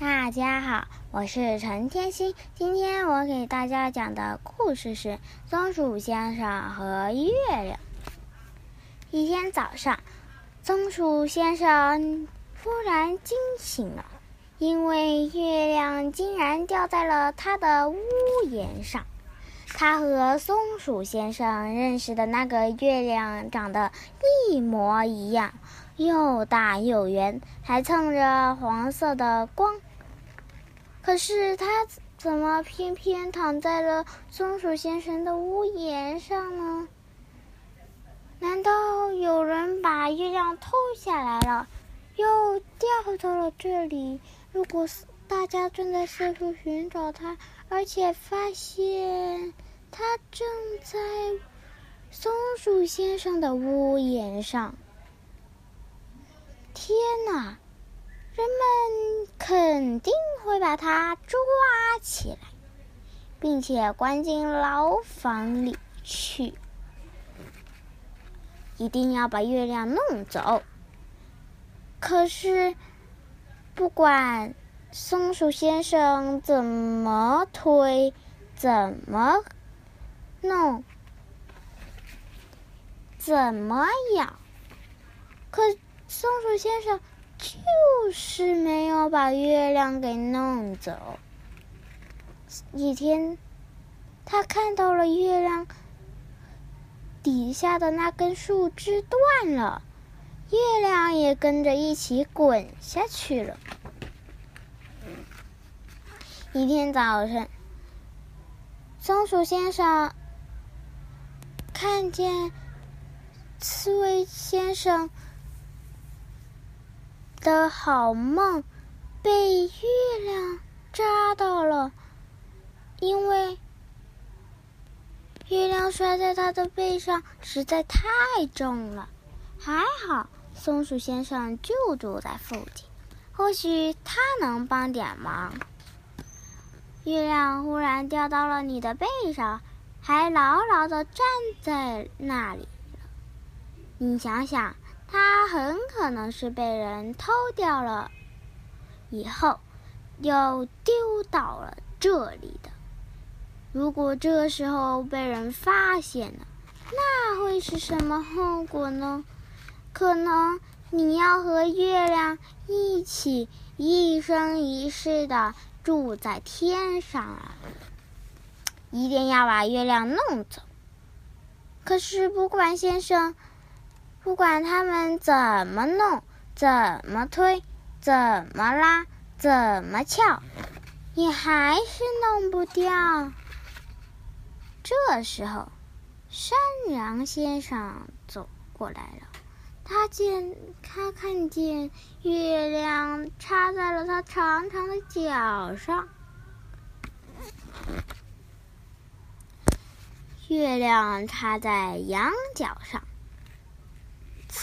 大家好，我是陈天心。今天我给大家讲的故事是《松鼠先生和月亮》。一天早上，松鼠先生忽然惊醒了，因为月亮竟然掉在了他的屋檐上。他和松鼠先生认识的那个月亮长得一模一样，又大又圆，还蹭着黄色的光。可是他怎么偏偏躺在了松鼠先生的屋檐上呢？难道有人把月亮偷下来了，又掉到了这里？如果大家正在四处寻找它，而且发现它正在松鼠先生的屋檐上，天哪！人们肯定会把他抓起来，并且关进牢房里去。一定要把月亮弄走。可是，不管松鼠先生怎么推、怎么弄、怎么咬，可松鼠先生。就就是没有把月亮给弄走。一天，他看到了月亮底下的那根树枝断了，月亮也跟着一起滚下去了。一天早晨，松鼠先生看见刺猬先生。的好梦被月亮扎到了，因为月亮摔在他的背上实在太重了。还好松鼠先生就住在附近，或许他能帮点忙。月亮忽然掉到了你的背上，还牢牢的站在那里。你想想。它很可能是被人偷掉了，以后又丢到了这里的。如果这时候被人发现了，那会是什么后果呢？可能你要和月亮一起一生一世的住在天上了。一定要把月亮弄走。可是，不管先生。不管他们怎么弄、怎么推、怎么拉、怎么撬，你还是弄不掉。这时候，山羊先生走过来了，他见他看见月亮插在了他长长的脚上，月亮插在羊角上。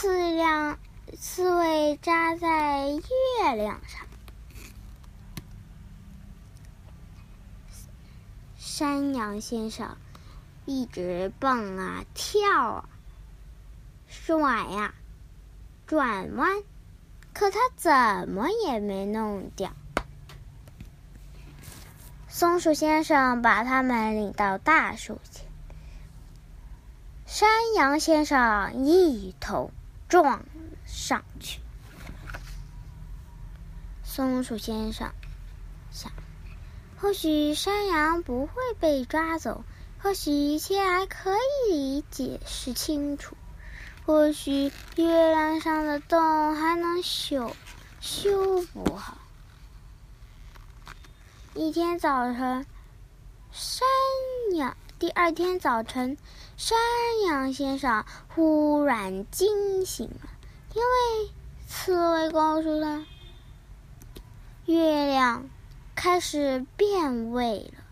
刺亮，刺猬扎在月亮上。山羊先生一直蹦啊跳啊，甩呀，转弯，可他怎么也没弄掉。松鼠先生把他们领到大树前。山羊先生一头撞上去。松鼠先生想：或许山羊不会被抓走，或许一切还可以解释清楚，或许月亮上的洞还能修修补好。一天早晨，山羊。第二天早晨，山羊先生忽然惊醒了，因为刺猬告诉他，月亮开始变味了。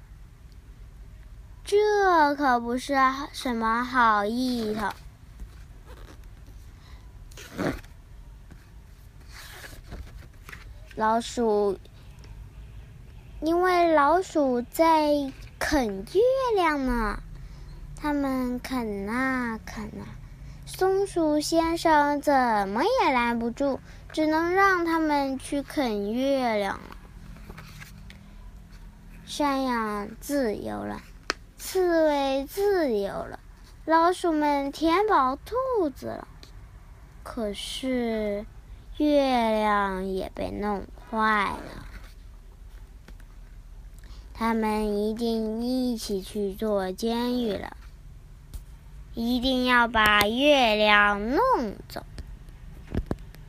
这可不是什么好意头。老鼠，因为老鼠在。啃月亮呢，他们啃啊啃啊，松鼠先生怎么也拦不住，只能让他们去啃月亮了。山羊自由了，刺猬自由了，老鼠们填饱肚子了。可是，月亮也被弄坏了。他们一定一起去做监狱了。一定要把月亮弄走，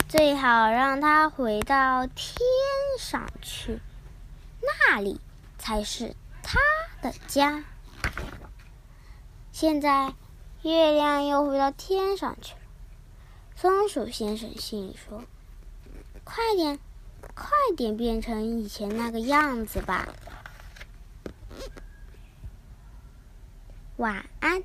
最好让它回到天上去，那里才是它的家。现在，月亮又回到天上去了。松鼠先生心里说：“快点，快点变成以前那个样子吧。”晚安。